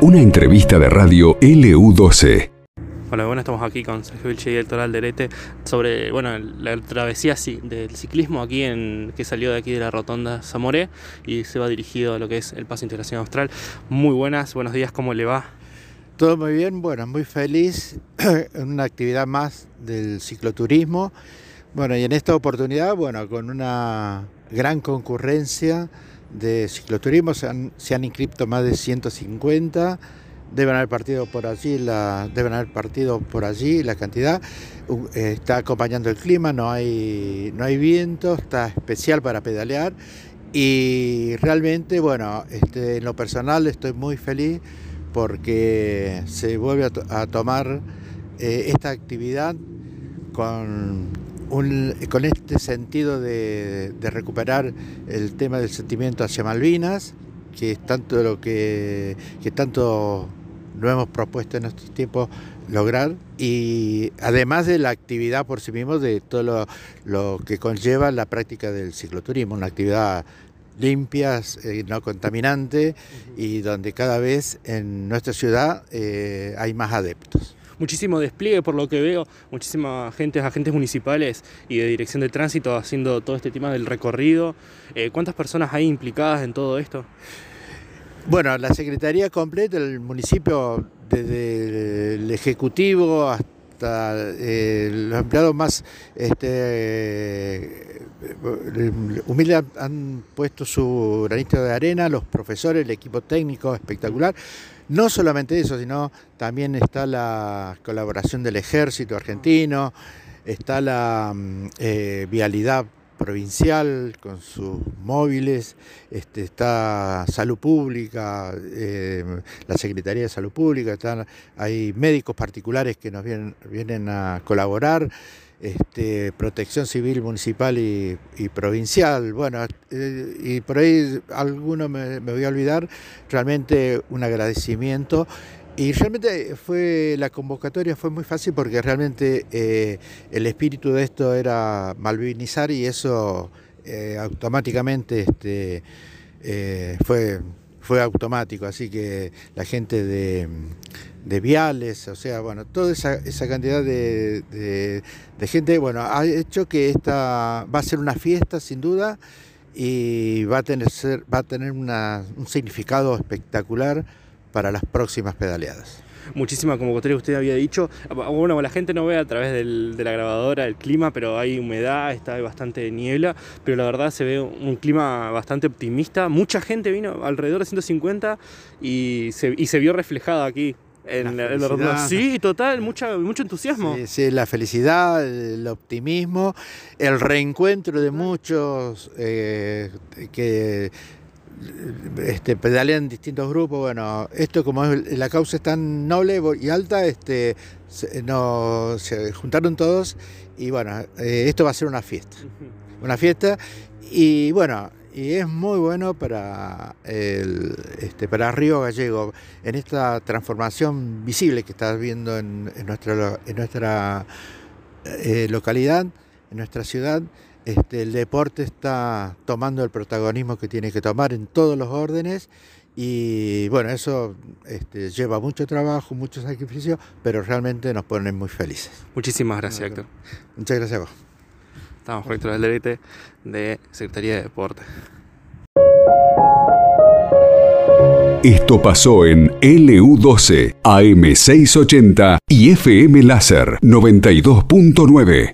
Una entrevista de radio LU12. Hola, bueno, estamos aquí con Sergio Vilche y el Toral Derete sobre bueno, la travesía del ciclismo aquí en que salió de aquí de la rotonda Zamoré y se va dirigido a lo que es el Paso Integración Austral. Muy buenas, buenos días, ¿cómo le va? Todo muy bien, bueno, muy feliz una actividad más del cicloturismo. Bueno, y en esta oportunidad, bueno, con una gran concurrencia de cicloturismo, se han, se han inscrito más de 150 deben haber partido por allí, la, deben haber partido por allí la cantidad. Eh, está acompañando el clima, no hay, no hay viento, está especial para pedalear y realmente, bueno, este, en lo personal estoy muy feliz porque se vuelve a, tomar eh, esta actividad con, un, con este sentido de, de recuperar el tema del sentimiento hacia Malvinas, que es tanto lo que, que tanto lo hemos propuesto en estos tiempos lograr y además de la actividad por sí mismo, de todo lo, que conlleva la práctica del cicloturismo, una actividad limpia, eh, no contaminante y donde cada vez en nuestra ciudad eh, hay más adeptos muchísimo despliegue por lo que veo, muchísima gente, agentes municipales y de dirección de tránsito haciendo todo este tema del recorrido. Eh, ¿Cuántas personas hay implicadas en todo esto? Bueno, la Secretaría completa, el municipio, desde el Ejecutivo hasta eh, los empleados más este, eh, humildes han puesto su granito de arena, los profesores, el equipo técnico espectacular. No solamente eso, sino también está la colaboración del ejército argentino, está la mm, eh, vialidad provincial con sus móviles, este, está Salud Pública, eh, la Secretaría de Salud Pública, están, hay médicos particulares que nos vienen, vienen a colaborar, este, Protección Civil Municipal y, provincial, bueno, eh, y por ahí alguno me voy a olvidar, realmente un agradecimiento. Y realmente fue la convocatoria fue muy fácil porque realmente eh, el espíritu de esto era malvinizar y eso eh, automáticamente este, eh, fue, fue automático. Así que la gente de, viales, o sea, bueno, toda esa, esa cantidad de, gente, bueno, ha hecho que esta va a ser una fiesta sin duda y va a tener, va a tener un significado espectacular para las próximas pedaleadas. Muchísima convocatoria usted había dicho. Bueno, la gente no ve a través de la grabadora el clima, pero hay humedad, está bastante niebla, pero la verdad se ve un clima bastante optimista. Mucha gente vino, alrededor de 150, y se, y se vio reflejado aquí en la, Sí, total, mucha, mucho entusiasmo. Sí, la felicidad, el optimismo, el reencuentro de muchos eh, que este, pedalean distintos grupos. Bueno, esto como la causa es tan noble y alta, este, se, no, se juntaron todos y bueno, eh, esto va a ser una fiesta. Una fiesta y bueno, y es muy bueno para, el, este, para Río Gallego en esta transformación visible que estás viendo en, nuestra, en nuestra eh, localidad, en nuestra ciudad. Este, el deporte está tomando el protagonismo que tiene que tomar en todos los órdenes y bueno, eso este, lleva mucho trabajo, mucho sacrificio, pero realmente nos pone muy felices. Muchísimas gracias, Héctor. Muchas gracias a vos. Estamos con Héctor Alderete de Secretaría de Deporte. Esto pasó en LU12, AM680 y FM Láser 92.9.